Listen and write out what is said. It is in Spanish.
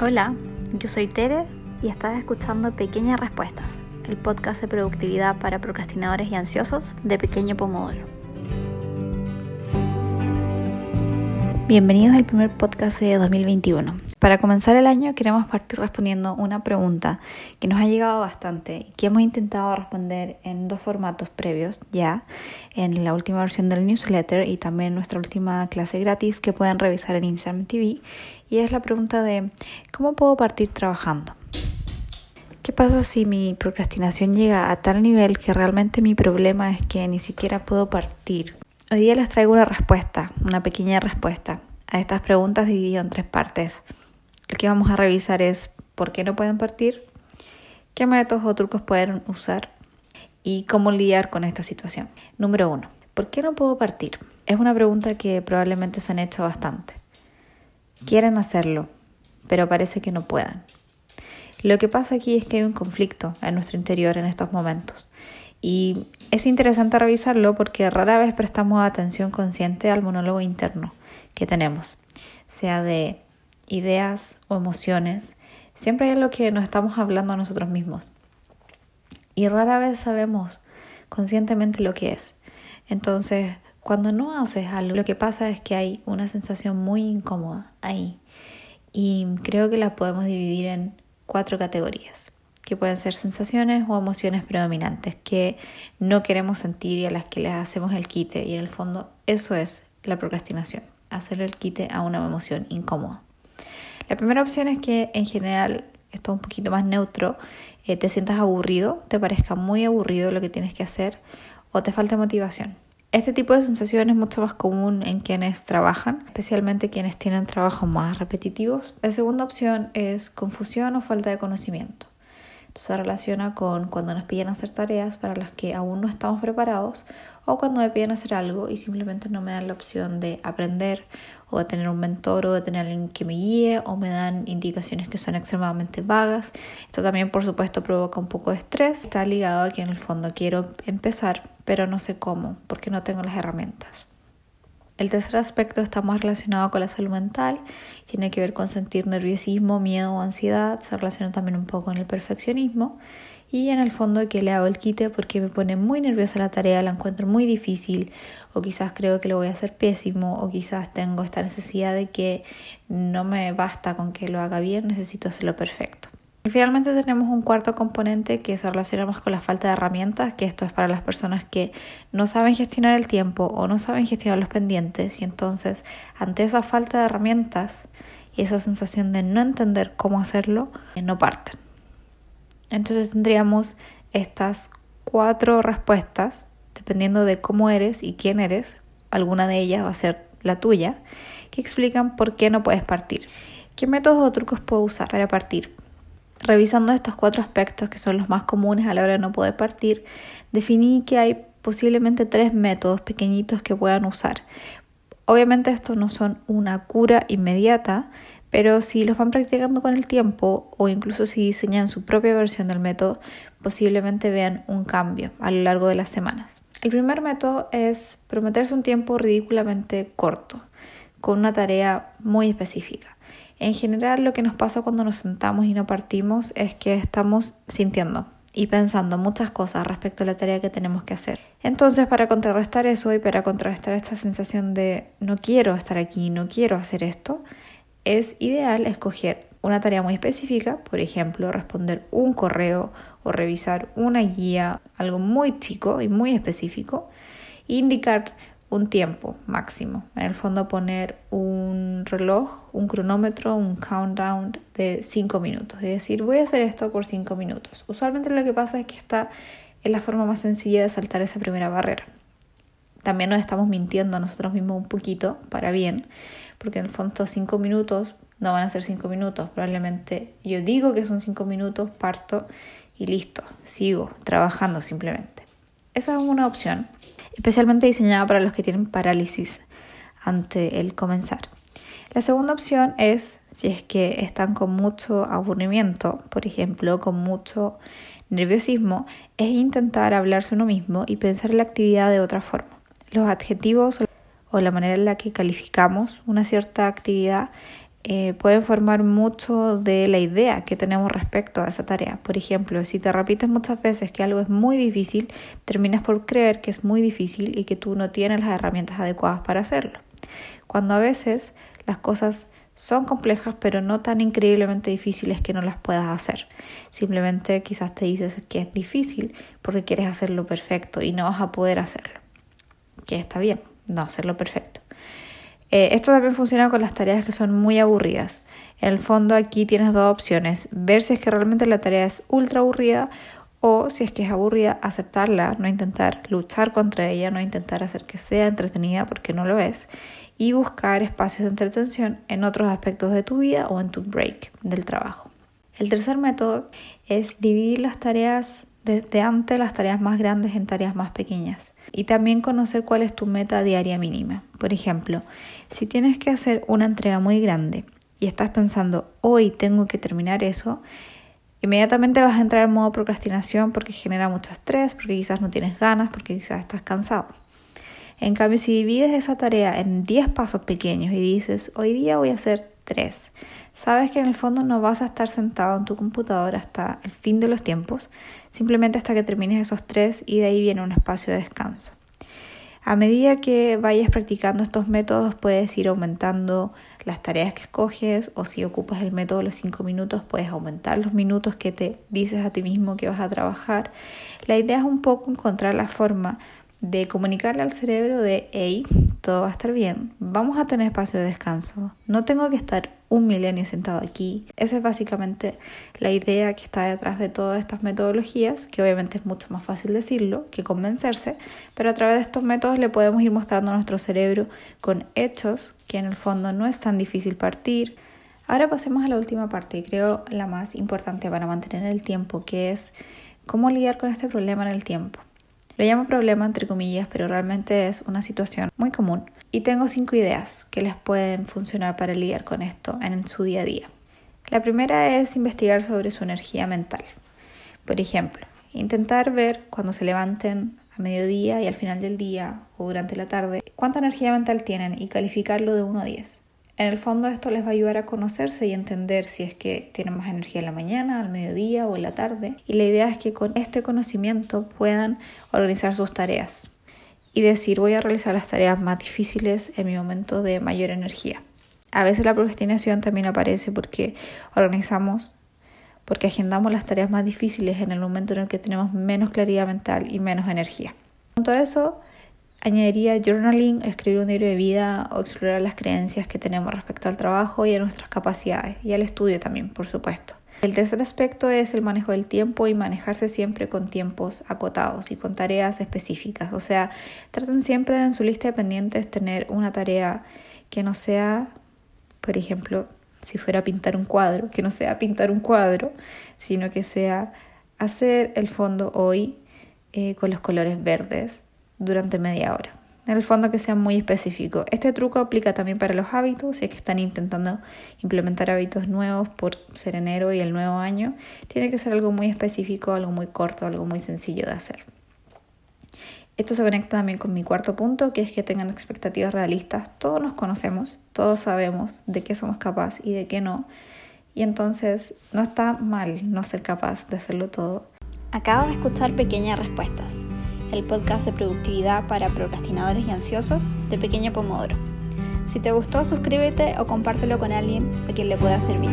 Hola, yo soy Tere y estás escuchando Pequeñas Respuestas, el podcast de productividad para procrastinadores y ansiosos de Pequeño Pomodoro. Bienvenidos al primer podcast de 2021. Para comenzar el año queremos partir respondiendo una pregunta que nos ha llegado bastante y que hemos intentado responder en dos formatos previos ya, en la última versión del newsletter y también en nuestra última clase gratis que pueden revisar en Instagram TV y es la pregunta de ¿cómo puedo partir trabajando? ¿Qué pasa si mi procrastinación llega a tal nivel que realmente mi problema es que ni siquiera puedo partir? Hoy día les traigo una respuesta, una pequeña respuesta a estas preguntas dividido en tres partes. Que vamos a revisar es por qué no pueden partir, qué métodos o trucos pueden usar y cómo lidiar con esta situación. Número uno, ¿por qué no puedo partir? Es una pregunta que probablemente se han hecho bastante. Quieren hacerlo, pero parece que no puedan. Lo que pasa aquí es que hay un conflicto en nuestro interior en estos momentos y es interesante revisarlo porque rara vez prestamos atención consciente al monólogo interno que tenemos, sea de ideas o emociones, siempre hay lo que nos estamos hablando a nosotros mismos. Y rara vez sabemos conscientemente lo que es. Entonces, cuando no haces algo, lo que pasa es que hay una sensación muy incómoda ahí. Y creo que la podemos dividir en cuatro categorías, que pueden ser sensaciones o emociones predominantes que no queremos sentir y a las que les hacemos el quite. Y en el fondo, eso es la procrastinación, hacer el quite a una emoción incómoda. La primera opción es que en general esto es un poquito más neutro, eh, te sientas aburrido, te parezca muy aburrido lo que tienes que hacer o te falta motivación. Este tipo de sensación es mucho más común en quienes trabajan, especialmente quienes tienen trabajos más repetitivos. La segunda opción es confusión o falta de conocimiento. Se relaciona con cuando nos piden hacer tareas para las que aún no estamos preparados o cuando me piden hacer algo y simplemente no me dan la opción de aprender o de tener un mentor o de tener alguien que me guíe o me dan indicaciones que son extremadamente vagas. Esto también por supuesto provoca un poco de estrés. Está ligado a que en el fondo quiero empezar pero no sé cómo porque no tengo las herramientas. El tercer aspecto está más relacionado con la salud mental, tiene que ver con sentir nerviosismo, miedo o ansiedad, se relaciona también un poco con el perfeccionismo y en el fondo que le hago el quite porque me pone muy nerviosa la tarea, la encuentro muy difícil o quizás creo que lo voy a hacer pésimo o quizás tengo esta necesidad de que no me basta con que lo haga bien, necesito hacerlo perfecto. Y finalmente tenemos un cuarto componente que se relaciona más con la falta de herramientas, que esto es para las personas que no saben gestionar el tiempo o no saben gestionar los pendientes y entonces ante esa falta de herramientas y esa sensación de no entender cómo hacerlo, no parten. Entonces tendríamos estas cuatro respuestas, dependiendo de cómo eres y quién eres, alguna de ellas va a ser la tuya, que explican por qué no puedes partir. ¿Qué métodos o trucos puedo usar para partir? Revisando estos cuatro aspectos que son los más comunes a la hora de no poder partir, definí que hay posiblemente tres métodos pequeñitos que puedan usar. Obviamente estos no son una cura inmediata, pero si los van practicando con el tiempo o incluso si diseñan su propia versión del método, posiblemente vean un cambio a lo largo de las semanas. El primer método es prometerse un tiempo ridículamente corto, con una tarea muy específica. En general lo que nos pasa cuando nos sentamos y no partimos es que estamos sintiendo y pensando muchas cosas respecto a la tarea que tenemos que hacer. Entonces, para contrarrestar eso y para contrarrestar esta sensación de no quiero estar aquí, no quiero hacer esto, es ideal escoger una tarea muy específica, por ejemplo, responder un correo o revisar una guía, algo muy chico y muy específico, e indicar un tiempo máximo. En el fondo poner un reloj, un cronómetro, un countdown de 5 minutos. Es decir, voy a hacer esto por 5 minutos. Usualmente lo que pasa es que está en la forma más sencilla de saltar esa primera barrera. También nos estamos mintiendo a nosotros mismos un poquito para bien porque en el fondo cinco minutos no van a ser cinco minutos, probablemente yo digo que son cinco minutos, parto y listo, sigo trabajando simplemente. Esa es una opción, especialmente diseñada para los que tienen parálisis ante el comenzar. La segunda opción es si es que están con mucho aburrimiento, por ejemplo, con mucho nerviosismo, es intentar hablarse uno mismo y pensar la actividad de otra forma. Los adjetivos o la manera en la que calificamos una cierta actividad eh, pueden formar mucho de la idea que tenemos respecto a esa tarea. Por ejemplo, si te repites muchas veces que algo es muy difícil, terminas por creer que es muy difícil y que tú no tienes las herramientas adecuadas para hacerlo. Cuando a veces las cosas son complejas, pero no tan increíblemente difíciles que no las puedas hacer. Simplemente quizás te dices que es difícil porque quieres hacerlo perfecto y no vas a poder hacerlo. Que está bien, no hacerlo perfecto. Eh, esto también funciona con las tareas que son muy aburridas. En el fondo aquí tienes dos opciones, ver si es que realmente la tarea es ultra aburrida o si es que es aburrida, aceptarla, no intentar luchar contra ella, no intentar hacer que sea entretenida porque no lo es y buscar espacios de entretención en otros aspectos de tu vida o en tu break del trabajo. El tercer método es dividir las tareas desde antes, las tareas más grandes en tareas más pequeñas y también conocer cuál es tu meta diaria mínima. Por ejemplo, si tienes que hacer una entrega muy grande y estás pensando, hoy tengo que terminar eso, inmediatamente vas a entrar en modo procrastinación porque genera mucho estrés, porque quizás no tienes ganas, porque quizás estás cansado. En cambio, si divides esa tarea en 10 pasos pequeños y dices, hoy día voy a hacer 3, sabes que en el fondo no vas a estar sentado en tu computadora hasta el fin de los tiempos, simplemente hasta que termines esos 3 y de ahí viene un espacio de descanso. A medida que vayas practicando estos métodos puedes ir aumentando las tareas que escoges o si ocupas el método de los 5 minutos puedes aumentar los minutos que te dices a ti mismo que vas a trabajar. La idea es un poco encontrar la forma de comunicarle al cerebro de, hey, todo va a estar bien, vamos a tener espacio de descanso, no tengo que estar un milenio sentado aquí. Esa es básicamente la idea que está detrás de todas estas metodologías, que obviamente es mucho más fácil decirlo que convencerse, pero a través de estos métodos le podemos ir mostrando a nuestro cerebro con hechos que en el fondo no es tan difícil partir. Ahora pasemos a la última parte y creo la más importante para mantener el tiempo, que es cómo lidiar con este problema en el tiempo. Lo llamo problema entre comillas, pero realmente es una situación muy común. Y tengo cinco ideas que les pueden funcionar para lidiar con esto en su día a día. La primera es investigar sobre su energía mental. Por ejemplo, intentar ver cuando se levanten a mediodía y al final del día o durante la tarde cuánta energía mental tienen y calificarlo de 1 a 10. En el fondo esto les va a ayudar a conocerse y entender si es que tienen más energía en la mañana, al mediodía o en la tarde. Y la idea es que con este conocimiento puedan organizar sus tareas y decir voy a realizar las tareas más difíciles en mi momento de mayor energía. A veces la procrastinación también aparece porque organizamos, porque agendamos las tareas más difíciles en el momento en el que tenemos menos claridad mental y menos energía. Con todo eso, Añadiría journaling, escribir un diario de vida o explorar las creencias que tenemos respecto al trabajo y a nuestras capacidades y al estudio también, por supuesto. El tercer aspecto es el manejo del tiempo y manejarse siempre con tiempos acotados y con tareas específicas. O sea, traten siempre en su lista de pendientes tener una tarea que no sea, por ejemplo, si fuera pintar un cuadro, que no sea pintar un cuadro, sino que sea hacer el fondo hoy eh, con los colores verdes durante media hora. En el fondo que sea muy específico. Este truco aplica también para los hábitos, si es que están intentando implementar hábitos nuevos por ser enero y el nuevo año. Tiene que ser algo muy específico, algo muy corto, algo muy sencillo de hacer. Esto se conecta también con mi cuarto punto, que es que tengan expectativas realistas. Todos nos conocemos, todos sabemos de qué somos capaces y de qué no. Y entonces no está mal no ser capaz de hacerlo todo. Acabo de escuchar pequeñas respuestas el podcast de productividad para procrastinadores y ansiosos de Pequeño Pomodoro. Si te gustó, suscríbete o compártelo con alguien a quien le pueda servir.